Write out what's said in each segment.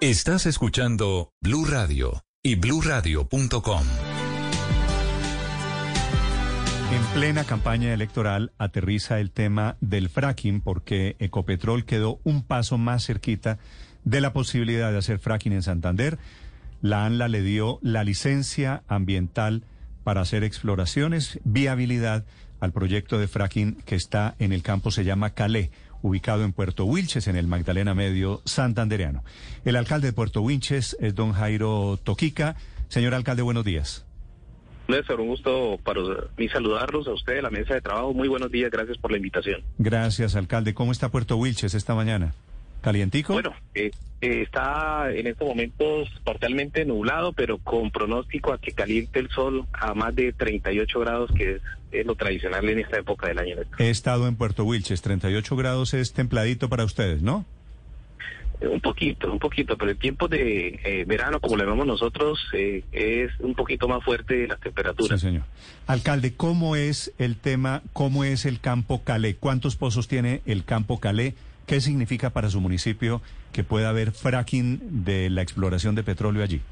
Estás escuchando Blue Radio y bluradio.com. En plena campaña electoral aterriza el tema del fracking porque Ecopetrol quedó un paso más cerquita de la posibilidad de hacer fracking en Santander. La ANLA le dio la licencia ambiental para hacer exploraciones, viabilidad al proyecto de fracking que está en el campo, se llama Calé, ubicado en Puerto Wilches, en el Magdalena Medio santandereano. El alcalde de Puerto Wilches es don Jairo Toquica. Señor alcalde, buenos días. Néstor, un gusto para mí saludarlos a usted, la mesa de trabajo. Muy buenos días, gracias por la invitación. Gracias, alcalde. ¿Cómo está Puerto Wilches esta mañana? ¿Calientico? Bueno, eh, eh, está en estos momentos parcialmente nublado, pero con pronóstico a que caliente el sol a más de 38 grados, que es, lo tradicional en esta época del año. He estado en Puerto Wilches, 38 grados es templadito para ustedes, ¿no? Un poquito, un poquito, pero el tiempo de eh, verano, como le vemos nosotros, eh, es un poquito más fuerte las temperaturas. Sí, señor. Alcalde, ¿cómo es el tema, cómo es el campo Calé? ¿Cuántos pozos tiene el campo Calé? ¿Qué significa para su municipio que pueda haber fracking de la exploración de petróleo allí?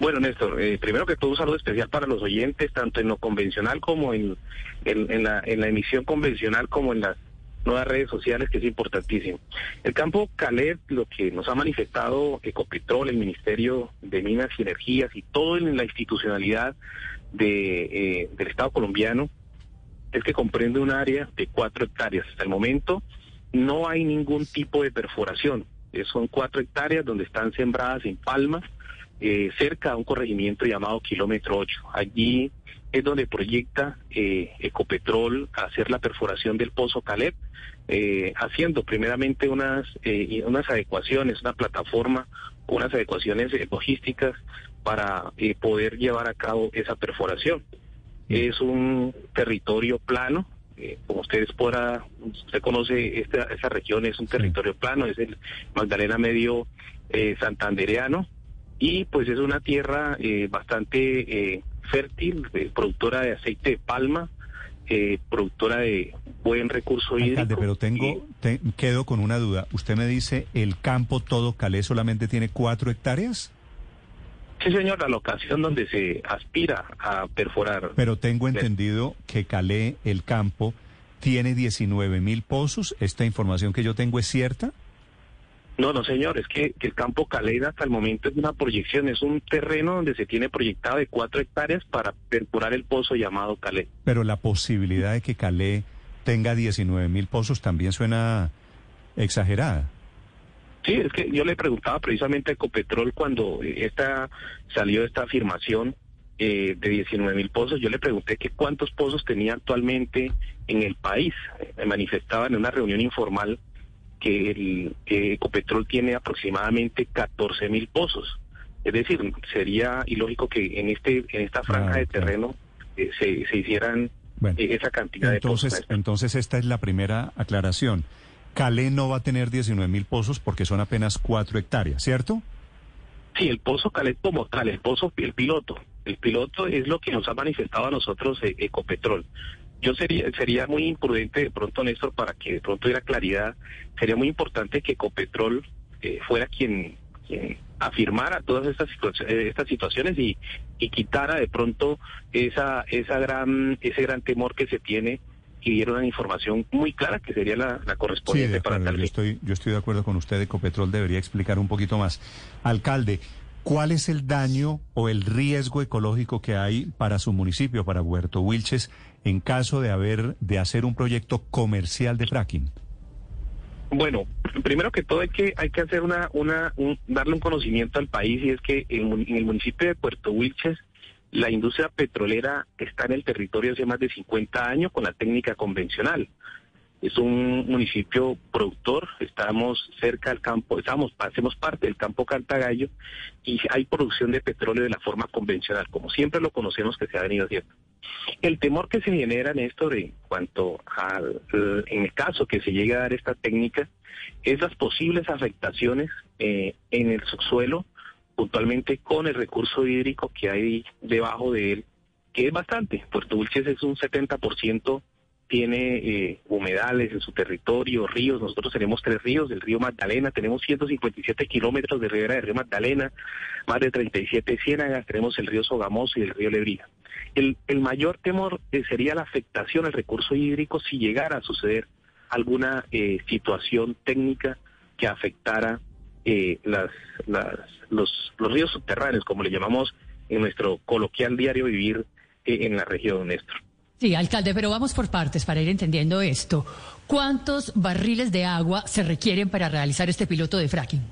Bueno, Néstor, eh, primero que todo un saludo especial para los oyentes, tanto en lo convencional como en, en, la, emisión convencional como en las nuevas redes sociales, que es importantísimo. El campo Caled, lo que nos ha manifestado Ecopetrol, el Ministerio de Minas y Energías y todo en la institucionalidad de, eh, del Estado colombiano, es que comprende un área de cuatro hectáreas. Hasta el momento no hay ningún tipo de perforación. Eh, son cuatro hectáreas donde están sembradas en palmas, eh, cerca a un corregimiento llamado Kilómetro 8. Allí es donde proyecta eh, Ecopetrol hacer la perforación del pozo Caleb, eh, haciendo primeramente unas, eh, unas adecuaciones, una plataforma, unas adecuaciones logísticas para poder llevar a cabo esa perforación. Mm. Es un territorio plano, como ustedes podrán, usted conoce esta, esa región, es un territorio plano, es el Magdalena Medio Santandereano, y pues es una tierra bastante fértil, eh, productora de aceite de palma, eh, productora de buen recurso hídrico. pero tengo, quedo con una duda. Usted me dice, ¿el campo todo Calé solamente tiene cuatro hectáreas? Sí, señor, la locación donde se aspira a perforar. Pero tengo entendido que Calé, el campo, tiene 19 mil pozos. ¿Esta información que yo tengo es cierta? No, no, señor, es que, el campo Caleda hasta el momento es una proyección, es un terreno donde se tiene proyectado de cuatro hectáreas para perforar el pozo llamado Calé. Pero la posibilidad de que Calé tenga 19 mil pozos también suena exagerada. Sí, es que yo le preguntaba precisamente a Ecopetrol cuando esta salió esta afirmación eh, de 19 mil pozos, yo le pregunté que cuántos pozos tenía actualmente en el país. Me manifestaba en una reunión informal que el Ecopetrol tiene aproximadamente 14 mil pozos. Es decir, sería ilógico que en este en esta franja de terreno eh, se, se, hicieran eh, esa cantidad de pozos. Entonces, esta es la primera aclaración. Calé no va a tener 19 mil pozos porque son apenas 4 hectáreas, ¿cierto? Sí, el pozo Calé como tal, el pozo, el piloto. El piloto es lo que nos ha manifestado a nosotros eh, Ecopetrol yo sería sería muy imprudente de pronto, Néstor, para que de pronto diera claridad, sería muy importante que Ecopetrol eh, fuera quien, afirmara todas estas, eh, estas situaciones y, y quitara de pronto esa, esa gran, ese gran temor que se tiene y diera una información muy clara que sería la, correspondiente para tal yo estoy, yo estoy de acuerdo con usted, Ecopetrol debería explicar un poquito más. Alcalde, ¿Cuál es el daño o el riesgo ecológico que hay para su municipio, para Puerto Wilches, en caso de haber de hacer un proyecto comercial de fracking? Bueno, primero que todo hay que hay que hacer una una darle un conocimiento al país y es que en, en, el municipio de Puerto Wilches la industria petrolera está en el territorio hace más de 50 años con la técnica convencional es un municipio productor, estamos cerca del campo, estamos, hacemos parte del campo Cantagallo y hay producción de petróleo de la forma convencional, como siempre lo conocemos que se ha venido haciendo. El temor que se genera, en cuanto al, en el caso que se llegue a dar esta técnica, es las posibles afectaciones eh, en el subsuelo, puntualmente con el recurso hídrico que hay debajo de él, que es bastante. Puerto Dulces es un 70% tiene eh, humedales en su territorio, ríos. Nosotros tenemos tres ríos, del río Magdalena, tenemos 157 kilómetros de ribera del río Magdalena, más de 37 ciénagas, tenemos el río Sogamoso y el río Lebrija. El, el mayor temor eh, sería la afectación al recurso hídrico si llegara a suceder alguna eh, situación técnica que afectara las, las, los, los ríos subterráneos, como le llamamos en nuestro coloquial diario vivir en la región, Néstor. Sí, alcalde, pero vamos por partes para ir entendiendo esto. ¿Cuántos barriles de agua se requieren para realizar este piloto de fracking?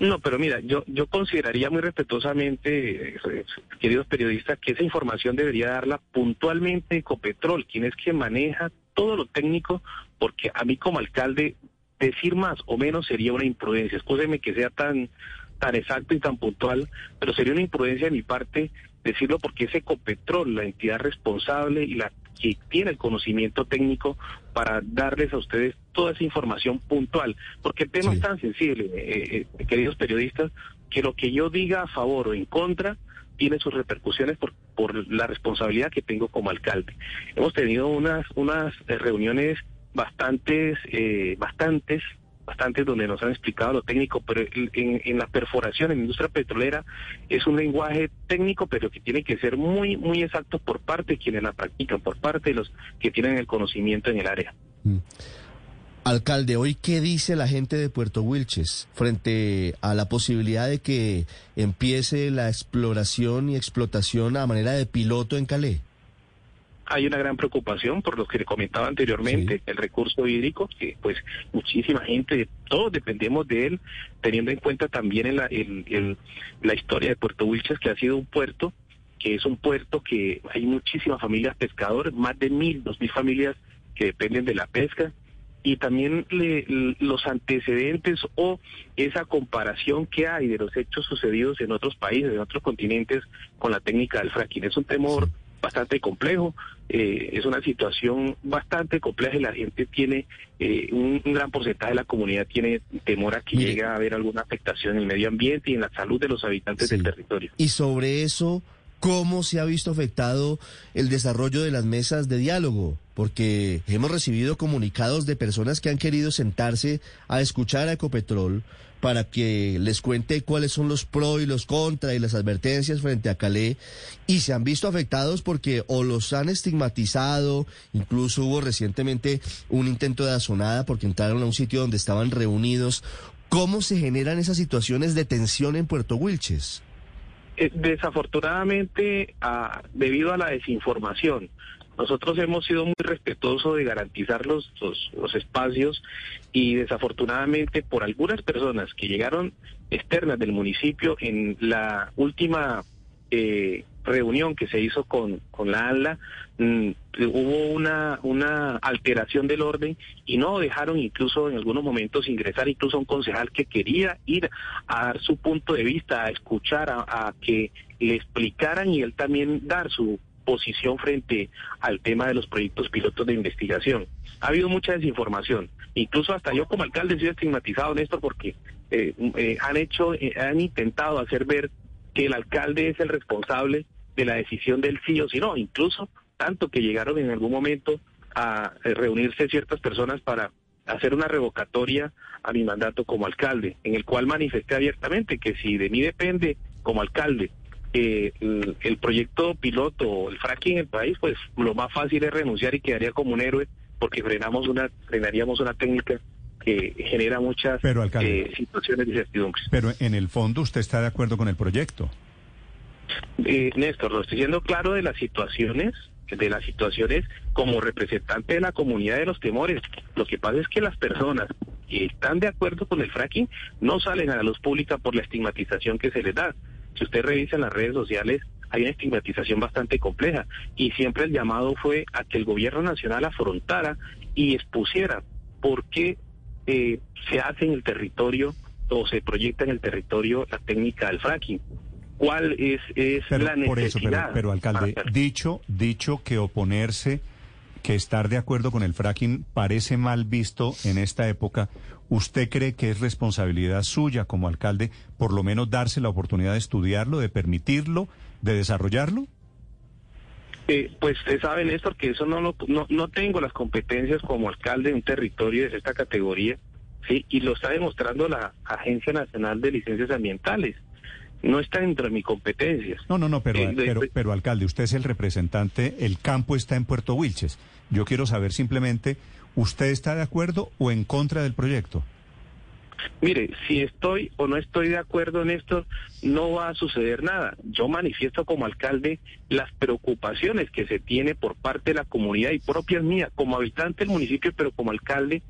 No, pero mira, yo, yo consideraría muy respetuosamente, eh, queridos periodistas, que esa información debería darla puntualmente Ecopetrol, quien es quien maneja todo lo técnico, porque a mí como alcalde decir más o menos sería una imprudencia. Escúcheme que sea tan, tan exacto y tan puntual, pero sería una imprudencia de mi parte decirlo porque es Ecopetrol la entidad responsable y la que tiene el conocimiento técnico para darles a ustedes toda esa información puntual, porque el tema es tan sensible, eh, eh, queridos periodistas, que lo que yo diga a favor o en contra tiene sus repercusiones por, por la responsabilidad que tengo como alcalde. Hemos tenido unas, unas eh, reuniones bastantes, bastantes bastantes donde nos han explicado lo técnico, pero en, la perforación, en la industria petrolera, es un lenguaje técnico, pero que tiene que ser muy, muy exacto por parte de quienes la practican, por parte de los que tienen el conocimiento en el área. Mm. Alcalde, hoy qué dice la gente de Puerto Wilches frente a la posibilidad de que empiece la exploración y explotación a manera de piloto en Calais? Hay una gran preocupación por lo que le comentaba anteriormente, el recurso hídrico, que pues muchísima gente, todos dependemos de él, teniendo en cuenta también en la, la historia de Puerto Wilches, que ha sido un puerto, que es un puerto que hay muchísimas familias pescadoras, más de mil, dos mil familias que dependen de la pesca, y también los antecedentes o esa comparación que hay de los hechos sucedidos en otros países, en otros continentes, con la técnica del fracking. Es un temor bastante complejo, eh, es una situación bastante compleja y la gente tiene, eh, un, gran porcentaje de la comunidad tiene temor a que llegue a haber alguna afectación en el medio ambiente y en la salud de los habitantes del territorio. Y sobre eso, ¿cómo se ha visto afectado el desarrollo de las mesas de diálogo? Porque hemos recibido comunicados de personas que han querido sentarse a escuchar a Ecopetrol para que les cuente cuáles son los pros y los contra y las advertencias frente a Calais y se han visto afectados porque o los han estigmatizado, incluso hubo recientemente un intento de azonada porque entraron a un sitio donde estaban reunidos. ¿Cómo se generan esas situaciones de tensión en Puerto Wilches? Eh, desafortunadamente, ah, debido a la desinformación, nosotros hemos sido muy respetuosos de garantizar los, los, espacios y desafortunadamente por algunas personas que llegaron externas del municipio en la última eh, reunión que se hizo con, con la ANLA, mm, hubo una, una alteración del orden y no dejaron incluso en algunos momentos ingresar incluso a un concejal que quería ir a dar su punto de vista, a escuchar, a que le explicaran y él también dar su posición frente al tema de los proyectos pilotos de investigación. Ha habido mucha desinformación. Incluso hasta yo como alcalde he sido estigmatizado, Néstor, porque eh, eh, han hecho, eh, han intentado hacer ver que el alcalde es el responsable de la decisión del sí o sí no. Incluso tanto que llegaron en algún momento a reunirse ciertas personas para hacer una revocatoria a mi mandato como alcalde, en el cual manifesté abiertamente que si de mí depende como alcalde eh, el, proyecto piloto, el fracking en el país, pues lo más fácil es renunciar y quedaría como un héroe porque frenamos una, frenaríamos una técnica que genera muchas eh, situaciones de incertidumbre. Pero en el fondo usted está de acuerdo con el proyecto. Eh, Néstor, lo estoy siendo claro de las situaciones, de las situaciones como representante de la comunidad de los temores. Lo que pasa es que las personas que están de acuerdo con el fracking no salen a la luz pública por la estigmatización que se les da. Si usted revisa en las redes sociales, hay una estigmatización bastante compleja y siempre el llamado fue a que el gobierno nacional afrontara y expusiera por qué eh, se hace en el territorio o se proyecta en el territorio la técnica del fracking. ¿Cuál es, la necesidad? Por eso, pero, alcalde, dicho, dicho que oponerse que estar de acuerdo con el fracking parece mal visto en esta época, ¿usted cree que es responsabilidad suya como alcalde por lo menos darse la oportunidad de estudiarlo, de permitirlo, de desarrollarlo? Eh, pues usted sabe, Néstor, que eso no, lo, no no tengo las competencias como alcalde de un territorio de esta categoría, sí, y lo está demostrando la Agencia Nacional de Licencias Ambientales. No está dentro de mis competencias. No, no, no, pero, Eh, pero alcalde, usted es el representante, el campo está en Puerto Wilches. Yo quiero saber simplemente, ¿usted está de acuerdo o en contra del proyecto? Mire, si estoy o no estoy de acuerdo en esto, no va a suceder nada. Yo manifiesto como alcalde las preocupaciones que se tiene por parte de la comunidad y propias mías, como habitante del municipio, pero como alcalde,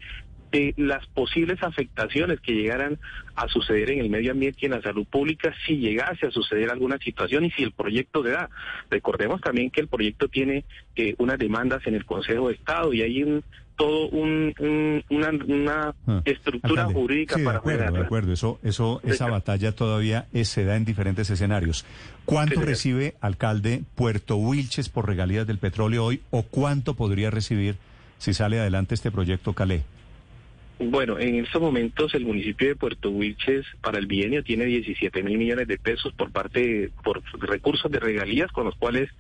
de las posibles afectaciones que llegaran a suceder en el medio ambiente y en la salud pública si llegase a suceder alguna situación y si el proyecto se da. Recordemos también que el proyecto tiene eh, unas demandas en el Consejo de Estado y hay un todo un, un- una, una Ah, estructura alcalde. jurídica sí, de para acuerdo, de acuerdo. Eso, eso, esa batalla todavía eh, se da en diferentes escenarios. ¿Cuánto Sí, recibe, alcalde, Puerto Wilches por regalías del petróleo hoy o cuánto podría recibir si sale adelante este proyecto Calé? Bueno, en estos momentos el municipio de Puerto Wilches para el bienio tiene 17 mil millones de pesos por parte de- por recursos de regalías con los cuales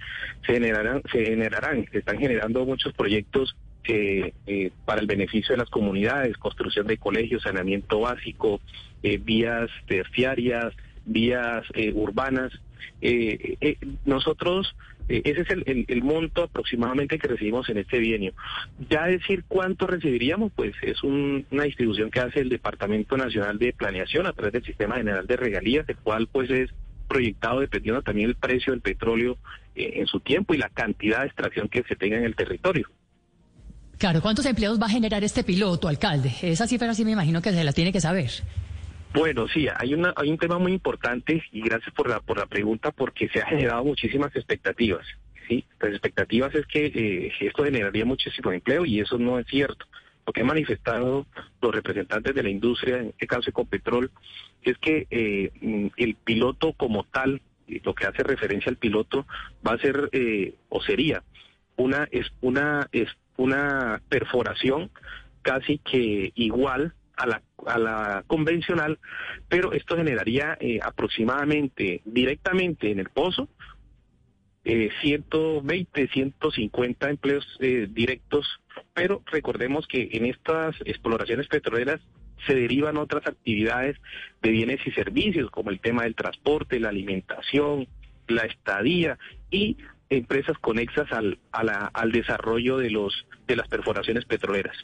se generarán, se generarán, se están generando muchos proyectos eh, para el beneficio de las comunidades, construcción de colegios, saneamiento básico, eh, vías terciarias, vías eh, urbanas. Eh, nosotros, ese es el, el- el monto aproximadamente que recibimos en este bienio. Ya decir cuánto recibiríamos, pues es un- una distribución que hace el Departamento Nacional de Planeación a través del Sistema General de Regalías, el cual pues es proyectado dependiendo también del precio del petróleo en su tiempo y la cantidad de extracción que se tenga en el territorio. Claro, ¿cuántos empleos va a generar este piloto, alcalde? Esa cifra sí me imagino que se la tiene que saber. Bueno, sí, hay una hay un tema muy importante y gracias por la por la pregunta porque se ha generado muchísimas expectativas. Las expectativas es que eh, esto generaría muchísimo empleo y eso no es cierto. Lo que han manifestado los representantes de la industria, en este caso Ecopetrol, es que eh, el piloto como tal, lo que hace referencia al piloto, va a ser eh, o sería una es una una perforación casi que igual a la a la convencional, pero esto generaría eh, aproximadamente directamente en el pozo eh, 120, 150 empleos eh, directos, pero recordemos que en estas exploraciones petroleras se derivan otras actividades de bienes y servicios, como el tema del transporte, la alimentación, la estadía y empresas conexas al, a la- al desarrollo de los de las perforaciones petroleras.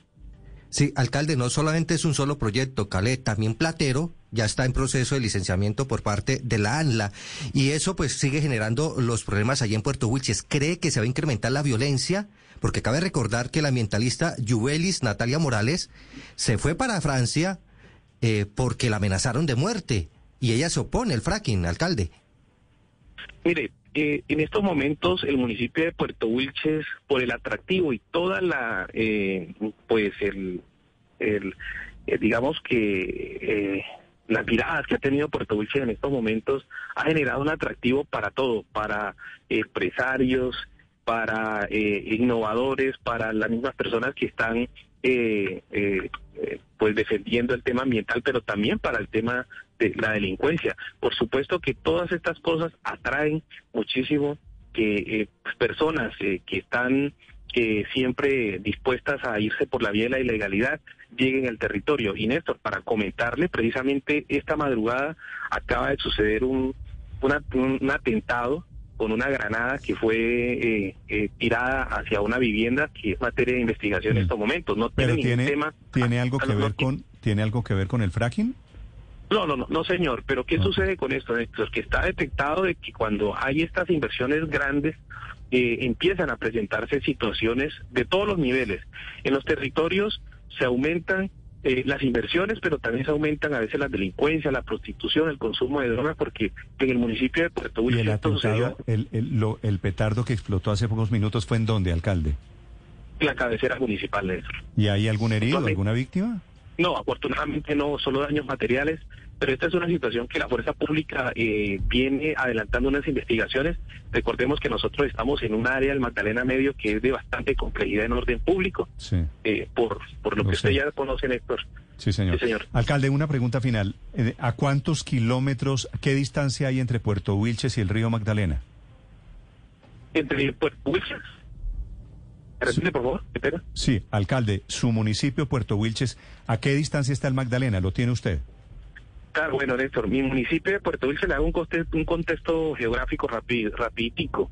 Sí, alcalde, no solamente es un solo proyecto, Calé, también Platero ya está en proceso de licenciamiento por parte de la ANLA y eso pues sigue generando los problemas allí en Puerto Wilches. ¿Cree que se va a incrementar la violencia? Porque cabe recordar que la ambientalista Juvelis Natalia Morales se fue para Francia eh, porque la amenazaron de muerte y ella se opone al fracking, alcalde. Mire, eh, en estos momentos el municipio de Puerto Wilches, por el atractivo y toda la, eh, pues el, el eh, digamos que eh, las miradas que ha tenido Puerto Wilches en estos momentos ha generado un atractivo para todo, para empresarios, para eh, innovadores, para las mismas personas que están eh, eh, pues defendiendo el tema ambiental, pero también para el tema de la delincuencia. Por supuesto que todas estas cosas atraen muchísimo que eh, pues, personas eh, que están eh, siempre dispuestas a irse por la vía de la ilegalidad lleguen al territorio. Y Néstor, para comentarle, precisamente esta madrugada acaba de suceder un, una- un, atentado con una granada que fue eh, eh, tirada hacia una vivienda que es materia de investigación en Mm. estos momentos. No Pero tiene tiene, tema. tiene algo a que ver con, tiene algo que ver con el fracking? No, no, no, no, señor. Pero ¿qué Ok. sucede con esto, Néstor? Que está detectado de que cuando hay estas inversiones grandes, eh, empiezan a presentarse situaciones de todos los niveles. En los territorios se aumentan eh, las inversiones, pero también se aumentan a veces la delincuencia, la prostitución, el consumo de drogas, porque en el municipio de Puerto ¿Y Wilches el sucedió el, el, lo- el petardo que explotó hace pocos minutos fue en dónde, alcalde? en la cabecera municipal, Néstor. ¿Y hay algún herido, alguna víctima? No, afortunadamente no, solo daños materiales, pero esta es una situación que la fuerza pública eh, viene adelantando unas investigaciones. Recordemos que nosotros estamos en un área del Magdalena Medio que es de bastante complejidad en orden público, Sí. eh, por, por lo Lo que usted sé. ya conoce, Néstor. Sí, señor. Sí, señor. Alcalde, una pregunta final. Eh, ¿A cuántos kilómetros, qué distancia hay entre Puerto Wilches y el río Magdalena? Entre Puerto Wilches. Sí, alcalde, su municipio, Puerto Wilches, ¿a qué distancia está el Magdalena? ¿Lo tiene usted? Claro, bueno, Néstor, mi municipio de Puerto Wilches le hago un, coste- un contexto geográfico rapi- rapiditico.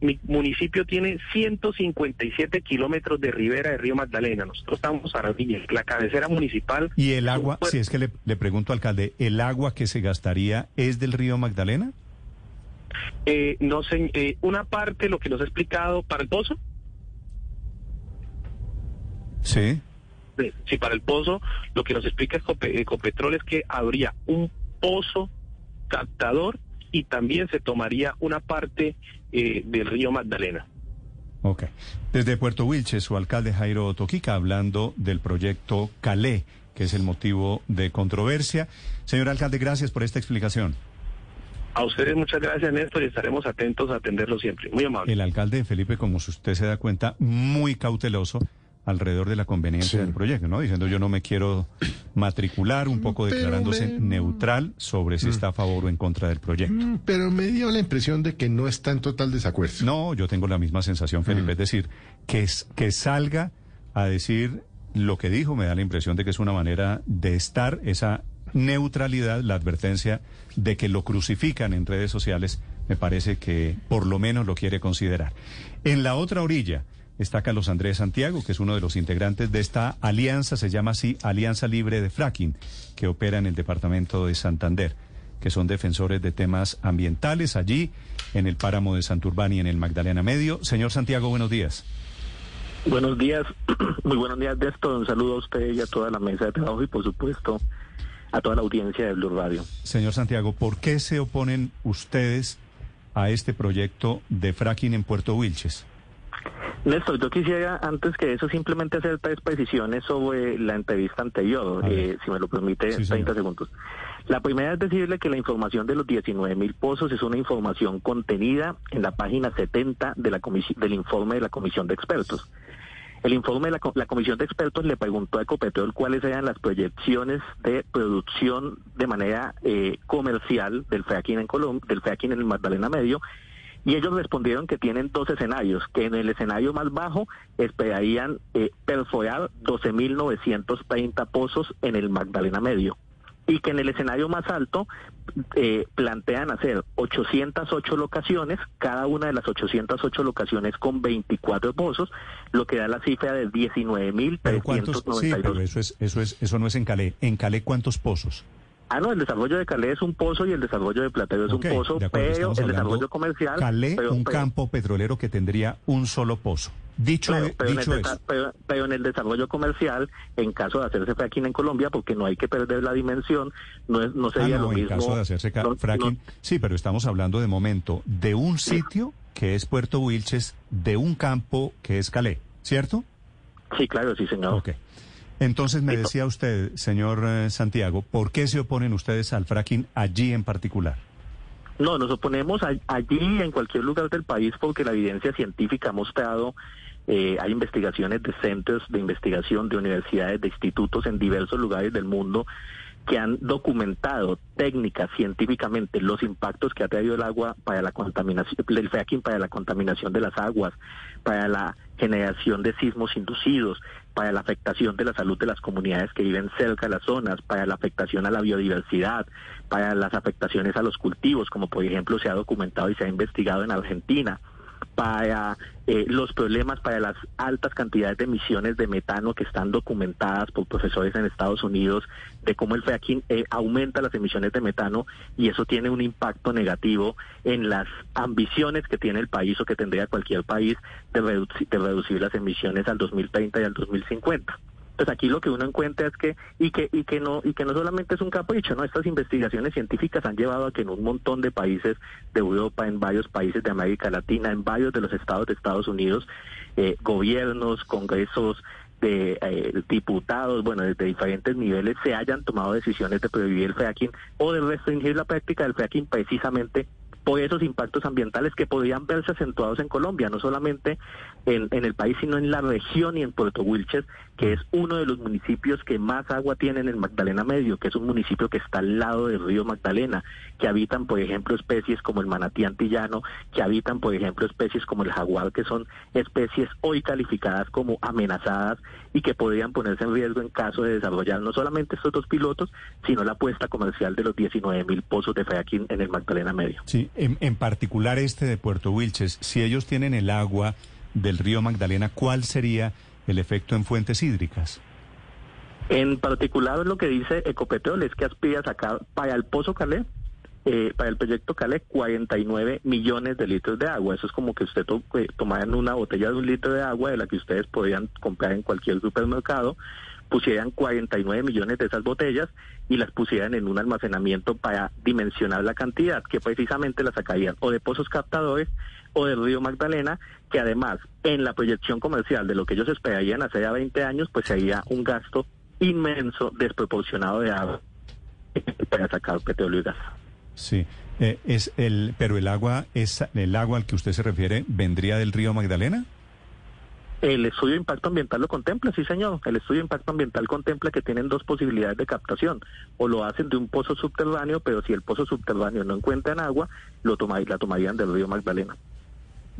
Mi municipio tiene 157 kilómetros de ribera de río Magdalena. Nosotros estamos a la cabecera municipal. ¿Y el agua, si es que le, le pregunto, alcalde, ¿el agua que se gastaría es del río Magdalena? Eh, no sé, eh, una parte, lo que nos ha explicado para el pozo, Sí. eh, sí, para el pozo, lo que nos explica Ecope- Ecopetrol es que habría un pozo captador y también se tomaría una parte eh, del río Magdalena. Ok. Desde Puerto Wilches, su alcalde Jairo Toquica hablando del proyecto Calé, que es el motivo de controversia. Señor alcalde, gracias por esta explicación. A ustedes muchas gracias, Néstor, y estaremos atentos a atenderlo siempre. Muy amable. El alcalde Felipe, como usted se da cuenta, muy cauteloso alrededor de la conveniencia Sí. del proyecto, ¿no? Diciendo yo no me quiero matricular, un poco Pero declarándose me- neutral sobre si está a favor o en contra del proyecto. Mm, Pero me dio la impresión de que no está en total desacuerdo. No, yo tengo la misma sensación, Felipe. Es decir, que, es- que salga a decir lo que dijo, me da la impresión de que es una manera de estar esa neutralidad, la advertencia de que lo crucifican en redes sociales, me parece que por lo menos lo quiere considerar. En la otra orilla está Carlos Andrés Santiago, que es uno de los integrantes de esta alianza, se llama así Alianza Libre de Fracking, que opera en el departamento de Santander que son defensores de temas ambientales allí, en el páramo de Santurbán y en el Magdalena Medio. Señor Santiago, buenos días. Buenos días, muy buenos días, Néstor. Un saludo a usted y a toda la mesa de trabajo y, por supuesto, a toda la audiencia de Blue Radio. Señor Santiago, ¿por qué se oponen ustedes a este proyecto de fracking en Puerto Wilches? Néstor, yo quisiera antes que eso simplemente hacer tres precisiones sobre la entrevista anterior, eh, si me lo permite, Sí, 30 señor. segundos. La primera es decirle que la información de los 19 mil pozos es una información contenida en la página 70 de la del informe de la Comisión de Expertos. El informe de la, co- la Comisión de Expertos le preguntó a Ecopetrol cuáles eran las proyecciones de producción de manera eh, comercial del fracking en Colombia, del fracking en el Magdalena Medio, y ellos respondieron que tienen dos escenarios, que en el escenario más bajo esperarían eh, perforar 12.930 pozos en el Magdalena Medio y que en el escenario más alto eh, plantean hacer 808 locaciones, cada una de las 808 locaciones con 24 pozos, lo que da la cifra de Pero cuántos, sí, 19.392. pero eso es, eso es, eso no es en Calais. En Calais, ¿cuántos pozos? Ah, no, el desarrollo de Calais es un pozo y el desarrollo de Platero es un pozo, de acuerdo, pero el desarrollo comercial... Pero- un pero- campo petrolero que tendría un solo pozo. Dicho, Claro, e- pero, en el dicho eso. pero- pero en el desarrollo comercial, en caso de hacerse fracking en Colombia, porque no hay que perder la dimensión, no, es, no Ah, sería no, lo en mismo. caso de hacerse no- fracking. no- Sí, pero estamos hablando de momento de un sitio que es Puerto Wilches, de un campo que es Calais, ¿cierto? sí, claro, sí, señor. Ok. Entonces me decía usted, señor eh, Santiago, ¿por qué se oponen ustedes al fracking allí en particular? No, nos oponemos a- allí y en cualquier lugar del país porque la evidencia científica ha mostrado, eh, hay investigaciones de centros de investigación, de universidades, de institutos en diversos lugares del mundo que han documentado técnicas científicamente los impactos que ha traído el agua para la contaminación, el fracking para la contaminación de las aguas, para la generación de sismos inducidos, para la afectación de la salud de las comunidades que viven cerca de las zonas, para la afectación a la biodiversidad, para las afectaciones a los cultivos, como por ejemplo se ha documentado y se ha investigado en Argentina, para eh, los problemas, para las altas cantidades de emisiones de metano que están documentadas por profesores en Estados Unidos, de cómo el fracking eh, aumenta las emisiones de metano y eso tiene un impacto negativo en las ambiciones que tiene el país o que tendría cualquier país de, reduci- de reducir las emisiones al 2030 y al 2050. Pues aquí lo que uno encuentra es que y que y que no y que no solamente es un capricho, no estas investigaciones científicas han llevado a que en un montón de países de Europa, en varios países de América Latina, en varios de los estados de Estados Unidos, eh, gobiernos, congresos de eh, diputados, bueno, desde diferentes niveles se hayan tomado decisiones de prohibir el fracking o de restringir la práctica del fracking precisamente por esos impactos ambientales que podrían verse acentuados en Colombia, no solamente en, el país, sino en la región y en Puerto Wilches, que es uno de los municipios que más agua tienen en Magdalena Medio, que es un municipio que está al lado del río Magdalena, que habitan, por ejemplo, especies como el manatí antillano, que habitan, por ejemplo, especies como el jaguar, que son especies hoy calificadas como amenazadas y que podrían ponerse en riesgo en caso de desarrollar no solamente estos dos pilotos, sino la apuesta comercial de los 19 mil pozos de fracking en el Magdalena Medio. Sí, en, en particular este de Puerto Wilches, si ellos tienen el agua del río Magdalena, ¿cuál sería el efecto en fuentes hídricas? En particular lo que dice Ecopetrol es que aspira a sacar para el Pozo Calé, eh, para el proyecto Calé, 49 millones de litros de agua. Eso es como que usted to eh, tomaran una botella de un litro de agua de la que ustedes podían comprar en cualquier supermercado, pusieran 49 millones de esas botellas y las pusieran en un almacenamiento para dimensionar la cantidad, que precisamente la sacarían o de pozos captadores o del río Magdalena, que además en la proyección comercial de lo que ellos esperarían hace ya 20 años, pues sería un gasto inmenso, desproporcionado de agua para sacar petróleo y gas. Sí, eh, es el, pero el agua es el agua al que usted se refiere vendría del río Magdalena. El estudio de impacto ambiental lo contempla, sí señor. El estudio de impacto ambiental contempla que tienen dos posibilidades de captación. O lo hacen de un pozo subterráneo, pero si el pozo subterráneo no encuentran agua, lo la tomarían del río Magdalena.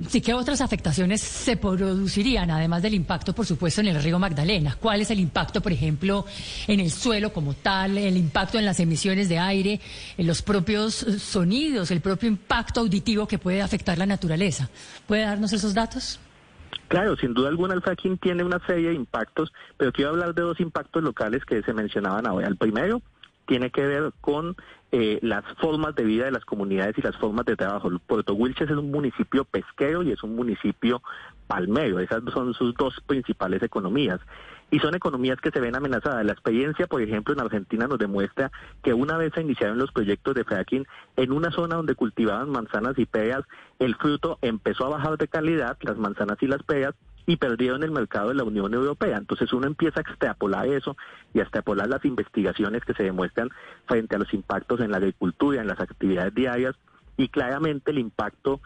Sí, ¿qué otras afectaciones se producirían, además del impacto, por supuesto, en el río Magdalena? ¿Cuál es el impacto, por ejemplo, en el suelo como tal, el impacto en las emisiones de aire, en los propios sonidos, el propio impacto auditivo que puede afectar la naturaleza? ¿Puede darnos esos datos? Claro, sin duda alguna el fracking tiene una serie de impactos, pero quiero hablar de dos impactos locales que se mencionaban ahora. El primero tiene que ver con eh, las formas de vida de las comunidades y las formas de trabajo. Puerto Wilches es un municipio pesquero y es un municipio palmero. Esas son sus dos principales economías. Y son economías que se ven amenazadas. La experiencia, por ejemplo, en Argentina nos demuestra que una vez se iniciaron los proyectos de fracking, en una zona donde cultivaban manzanas y peras, el fruto empezó a bajar de calidad, las manzanas y las peras, y perdieron el mercado de la Unión Europea. Entonces uno empieza a extrapolar eso y a extrapolar las investigaciones que se demuestran frente a los impactos en la agricultura, en las actividades diarias y claramente el impacto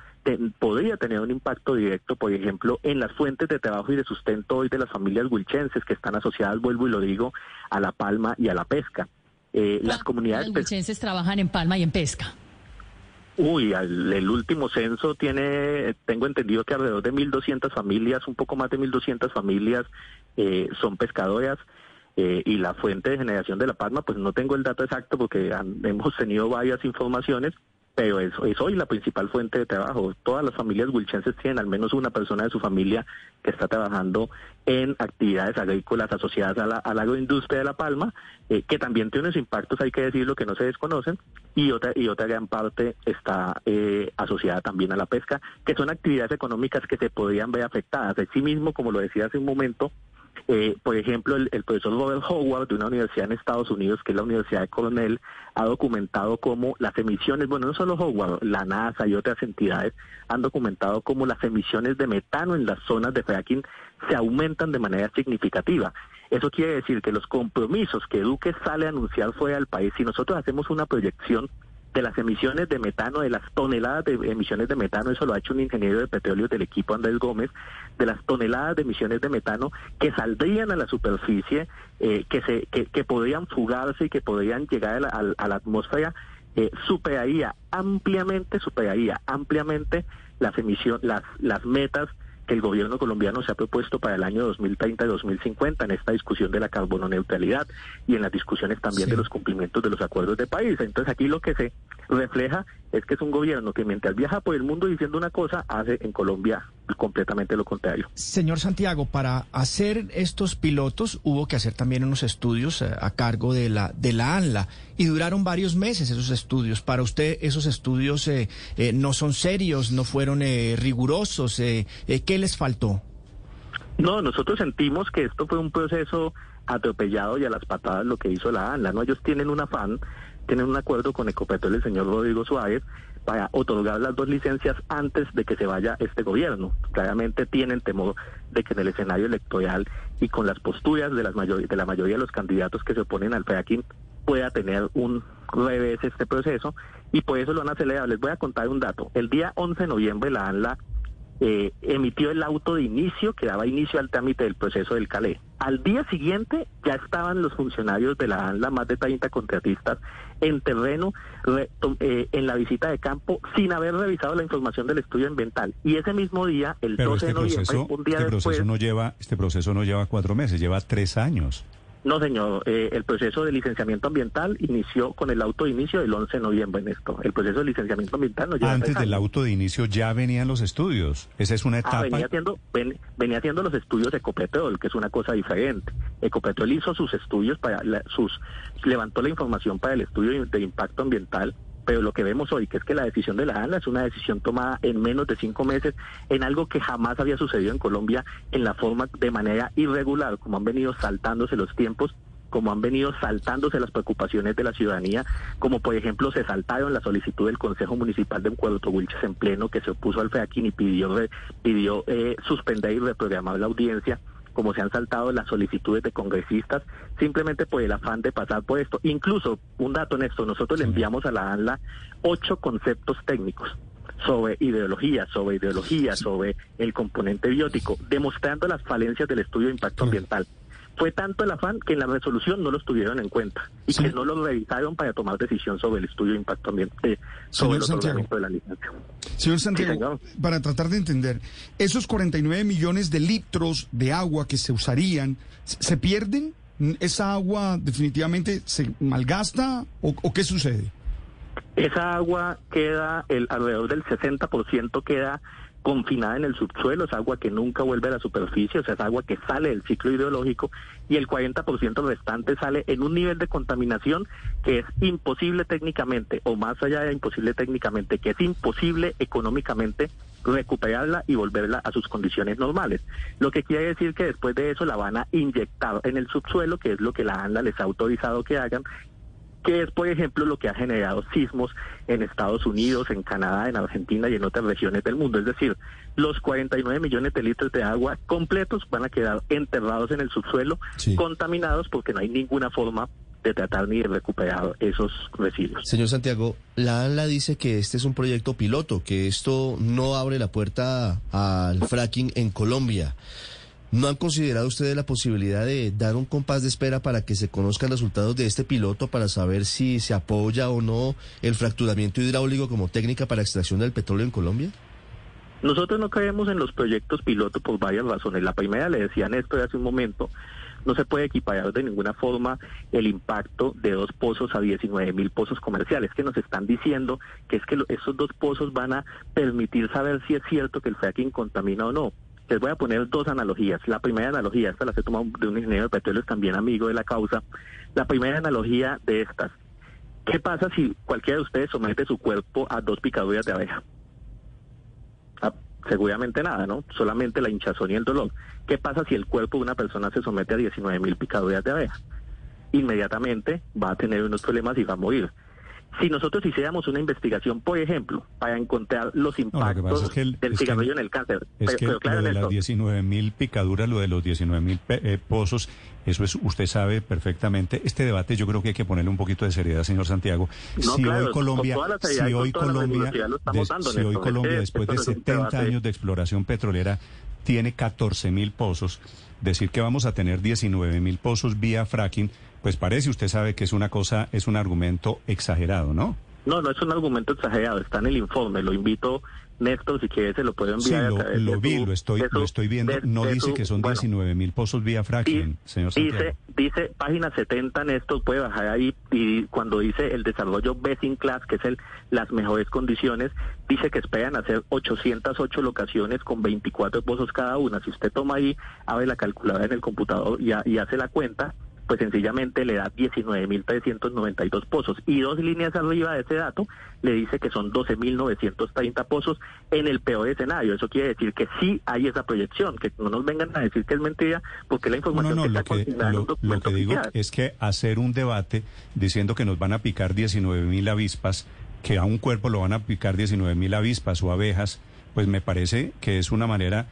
podría tener un impacto directo, por ejemplo, en las fuentes de trabajo y de sustento hoy de las familias wilchenses que están asociadas, vuelvo y lo digo, a la palma y a la pesca. Eh, las comunidades los trabajan en palma y en pesca. Uy, el último censo tiene, tengo entendido que alrededor de 1.200 familias, un poco más de 1.200 familias eh, son pescadoras eh, y la fuente de generación de la palma, pues no tengo el dato exacto porque hemos tenido varias informaciones, pero es, hoy la principal fuente de trabajo. Todas las familias wilchenses tienen al menos una persona de su familia que está trabajando en actividades agrícolas asociadas a la, a la agroindustria de La Palma, eh, que también tiene unos impactos, hay que decirlo, que no se desconocen, y otra, y otra gran parte está eh, asociada también a la pesca, que son actividades económicas que se podrían ver afectadas. De sí mismo, como lo decía hace un momento, eh, por ejemplo, el, profesor Robert Howard de una universidad en Estados Unidos, que es la Universidad de Cornell, ha documentado cómo las emisiones, bueno, no solo Howard, la NASA y otras entidades han documentado cómo las emisiones de metano en las zonas de fracking se aumentan de manera significativa. Eso quiere decir que los compromisos que Duque sale a anunciar fuera del país, si nosotros hacemos una proyección de las emisiones de metano, de las toneladas de emisiones de metano, eso lo ha hecho un ingeniero de petróleo del equipo Andrés Gómez, de las toneladas de emisiones de metano que saldrían a la superficie, eh, que, se, que, que, podrían fugarse y que podrían llegar a la, a, la atmósfera, eh, superaría ampliamente, superaría ampliamente las emisiones, las, las metas que el gobierno colombiano se ha propuesto para el año 2030 y 2050 en esta discusión de la carbono neutralidad y en las discusiones también sí. de los cumplimientos de los acuerdos de país. Entonces aquí lo que se refleja es que es un gobierno que mientras viaja por el mundo diciendo una cosa, hace en Colombia completamente lo contrario. Señor Santiago, para hacer estos pilotos hubo que hacer también unos estudios eh, a cargo de la de la ANLA y duraron varios meses esos estudios. Para usted esos estudios eh, eh, no son serios, no fueron eh, rigurosos. Eh, ¿Qué les faltó? No, nosotros sentimos que esto fue un proceso atropellado y a las patadas lo que hizo la ANLA. No, ellos tienen un afán, tienen un acuerdo con Ecopetrol el señor Rodrigo Suárez para otorgar las dos licencias antes de que se vaya este gobierno. Claramente tienen temor de que en el escenario electoral y con las posturas de, las mayor de la mayoría de los candidatos que se oponen al fracking pueda tener un revés este proceso y por eso lo han acelerado. Les voy a contar un dato. El día 11 de noviembre la ANLA eh, emitió el auto de inicio que daba inicio al trámite del proceso del CALE. Al día siguiente ya estaban los funcionarios de la ANLA, más de 30 contratistas, en terreno eh, en la visita de campo sin haber revisado la información del estudio ambiental. Y ese mismo día, el 12 este de noviembre, proceso, un día este después... proceso no lleva, este proceso no lleva cuatro meses, lleva tres años. No, señor. Eh, el proceso de licenciamiento ambiental inició con el auto de inicio del 11 de noviembre en esto. El proceso de licenciamiento ambiental no lleva Antes del auto de inicio ya venían los estudios. Esa es una Ah, etapa. venía haciendo, ven- venía haciendo los estudios de Ecopetrol, que es una cosa diferente. Ecopetrol hizo sus estudios para la- sus levantó la información para el estudio de impacto ambiental, pero lo que vemos hoy que es que la decisión de la ANLA es una decisión tomada en menos de cinco meses en algo que jamás había sucedido en Colombia en la forma de manera irregular, como han venido saltándose los tiempos como han venido saltándose las preocupaciones de la ciudadanía, como por ejemplo se saltaron la solicitud del Consejo Municipal de Puerto Wilches en pleno que se opuso al FEAQUIN y pidió, pidió eh, suspender y reprogramar la audiencia, como se han saltado las solicitudes de congresistas, simplemente por el afán de pasar por esto. Incluso, un dato en esto, nosotros le enviamos a la ANLA ocho conceptos técnicos sobre ideología, sobre ideología, sobre el componente biótico, demostrando las falencias del estudio de impacto ambiental. Fue tanto el afán que en la resolución no los tuvieron en cuenta y Sí. que no los revisaron para tomar decisión sobre el estudio de impacto ambiental, sobre el otorgamiento de la licencia. Señor Santiago, señor. para tratar de entender, esos 49 millones de litros de agua que se usarían, ¿se pierden? ¿Esa agua definitivamente se malgasta o, o qué sucede? Esa agua queda, el, alrededor del 60% queda confinada en el subsuelo, es agua que nunca vuelve a la superficie, o sea, es agua que sale del ciclo ideológico y el 40% restante sale en un nivel de contaminación que es imposible técnicamente, o más allá de imposible técnicamente, que es imposible económicamente recuperarla y volverla a sus condiciones normales. Lo que quiere decir que después de eso la van a inyectar en el subsuelo, que es lo que la ANLA les ha autorizado que hagan, que es, por ejemplo, lo que ha generado sismos en Estados Unidos, en Canadá, en Argentina y en otras regiones del mundo. Es decir, los 49 millones de litros de agua completos van a quedar enterrados en el subsuelo, Sí. contaminados porque no hay ninguna forma de tratar ni de recuperar esos residuos. Señor Santiago, la ANLA dice que este es un proyecto piloto, que esto no abre la puerta al fracking en Colombia. ¿No han considerado ustedes la posibilidad de dar un compás de espera para que se conozcan resultados de este piloto para saber si se apoya o no el fracturamiento hidráulico como técnica para extracción del petróleo en Colombia? Nosotros no creemos en los proyectos piloto por varias razones. La primera, le decía Néstor hace un momento, no se puede equiparar de ninguna forma el impacto de dos pozos a 19 mil pozos comerciales, que nos están diciendo que es que esos dos pozos van a permitir saber si es cierto que el fracking contamina o no. Les voy a poner dos analogías. La primera analogía, esta la he tomado de un ingeniero de petróleo también amigo de la causa. La primera analogía de estas. ¿Qué pasa si cualquiera de ustedes somete su cuerpo a dos picaduras de abeja? Ah, seguramente nada, ¿no? Solamente la hinchazón y el dolor. ¿Qué pasa si el cuerpo de una persona se somete a 19 mil picaduras de abeja? Inmediatamente va a tener unos problemas y va a morir. Si nosotros hiciéramos una investigación, por ejemplo, para encontrar los No, lo que impactos pasa es que el- del cigarrillo en el cáncer, Es pero, que pero claro, lo de las Néstor, 19 mil picaduras, lo de los 19 mil pozos, eso es, usted sabe perfectamente. Este debate yo creo que hay que ponerle un poquito de seriedad, señor Santiago. No, si claro, hoy Colombia, si hoy Colombia, si hoy. Colombia, Es después de no es un 70 debate. años de exploración petrolera, tiene 14 mil pozos, decir que vamos a tener 19 mil pozos vía fracking, pues parece, usted sabe que es una cosa, es un argumento exagerado, ¿no? No, no es un argumento exagerado, está en el informe. Lo invito, Néstor, si quiere se lo puedo Sí, enviar. a lo, través lo de vi, su- lo estoy, su- lo estoy viendo. de- no de dice su- que son bueno, 19 mil pozos vía fracking, señor Santiago. Dice, dice página 70, Néstor, puede bajar ahí y cuando dice el desarrollo best in class, que es el las mejores condiciones, dice que esperan hacer 808 locaciones con 24 pozos cada una. Si usted toma ahí, abre la calculadora en el computador y hace la cuenta, pues sencillamente le da 19.392 pozos. Y dos líneas arriba de ese dato le dice que son 12.930 pozos en el peor escenario. Eso quiere decir que sí hay esa proyección, que no nos vengan a decir que es mentira, porque la No, información no, no, que lo está que, en lo, que digo oficial. es que hacer un debate diciendo que nos van a picar 19 mil avispas, que a un cuerpo lo van a picar 19 mil avispas o abejas, pues me parece que es una manera,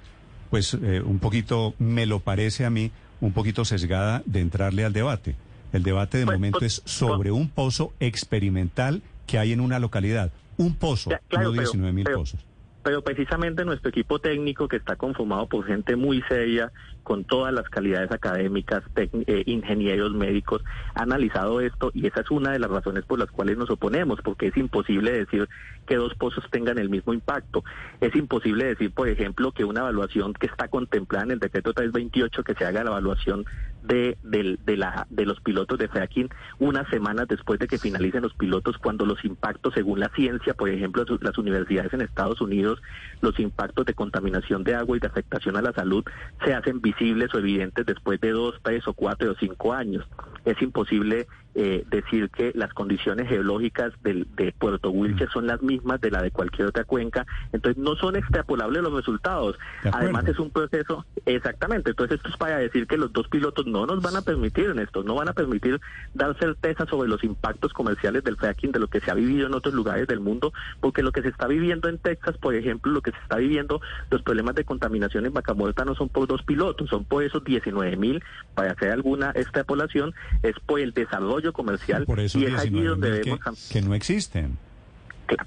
pues eh, un poquito, me lo parece a mí, un poquito sesgada de entrarle al debate. El debate de Pues, momento pues, es sobre un pozo experimental que hay en una localidad. Un pozo, Ya, claro, no pero- 19 mil pozos. Pero precisamente nuestro equipo técnico, que está conformado por gente muy seria, con todas las calidades académicas, eh, ingenieros médicos, ha analizado esto y esa es una de las razones por las cuales nos oponemos, porque es imposible decir que dos pozos tengan el mismo impacto. Es imposible decir, por ejemplo, que una evaluación que está contemplada en el decreto 328, que se haga la evaluación de, del- de, la, de los pilotos de fracking unas semanas después de que finalicen los pilotos, cuando los impactos, según la ciencia, por ejemplo, las universidades en Estados Unidos, los impactos de contaminación de agua y de afectación a la salud se hacen visibles o evidentes después de dos, tres o cuatro o cinco años. Es imposible eh, decir que las condiciones geológicas del, de Puerto Wilches son las mismas de la de cualquier otra cuenca, entonces no son extrapolables los resultados. Además es un proceso, exactamente, entonces esto es para decir que los dos pilotos no nos van a permitir en esto, no van a permitir dar certeza sobre los impactos comerciales del fracking, de lo que se ha vivido en otros lugares del mundo, porque lo que se está viviendo en Texas, por ejemplo, lo que se está viviendo, los problemas de contaminación en Vaca Muerta no son por dos pilotos, son por esos 19 mil, para hacer alguna extrapolación, es por el desarrollo comercial Por eso y es allí 19 donde que, debemos... que no existen.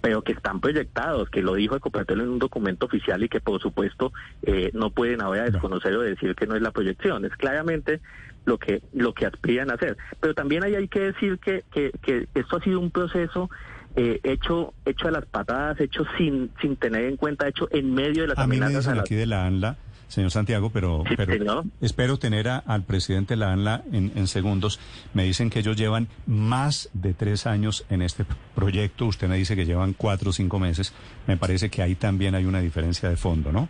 Pero que están proyectados, que lo dijo Ecopetrol en un documento oficial y que por supuesto eh, no pueden ahora desconocer o decir que no es la proyección. Es claramente lo que lo que aspiran a hacer. Pero también ahí hay que decir que, que, que esto ha sido un proceso eh, hecho hecho a las patadas, hecho sin sin tener en cuenta, hecho en medio de las A mí me a dicen las- aquí de la ANLA, señor Santiago, pero, espero tener a- al presidente de la ANLA en, en segundos. Me dicen que ellos llevan más de tres años en este proyecto. Usted me dice que llevan cuatro o cinco meses. Me parece que ahí también hay una diferencia de fondo, ¿no?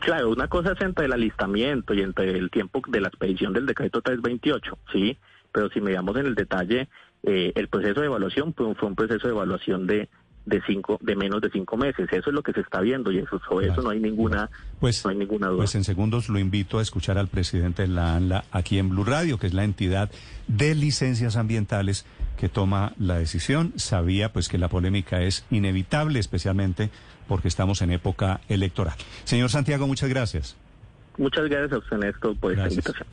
Claro, una cosa es entre el alistamiento y entre el tiempo de la expedición del decreto 328, sí, pero si miramos en el detalle, eh, el proceso de evaluación fue, fue un proceso de evaluación de de cinco de menos de cinco meses eso es lo que se está viendo y eso sobre Claro. eso no hay ninguna Pues, no hay ninguna duda pues en segundos lo invito a escuchar al presidente de la ANLA aquí en Blue Radio, que es la entidad de licencias ambientales que toma la decisión. Sabía pues que la polémica es inevitable, especialmente porque estamos en época electoral. Señor Santiago, muchas gracias. muchas gracias a usted Néstor por esta invitación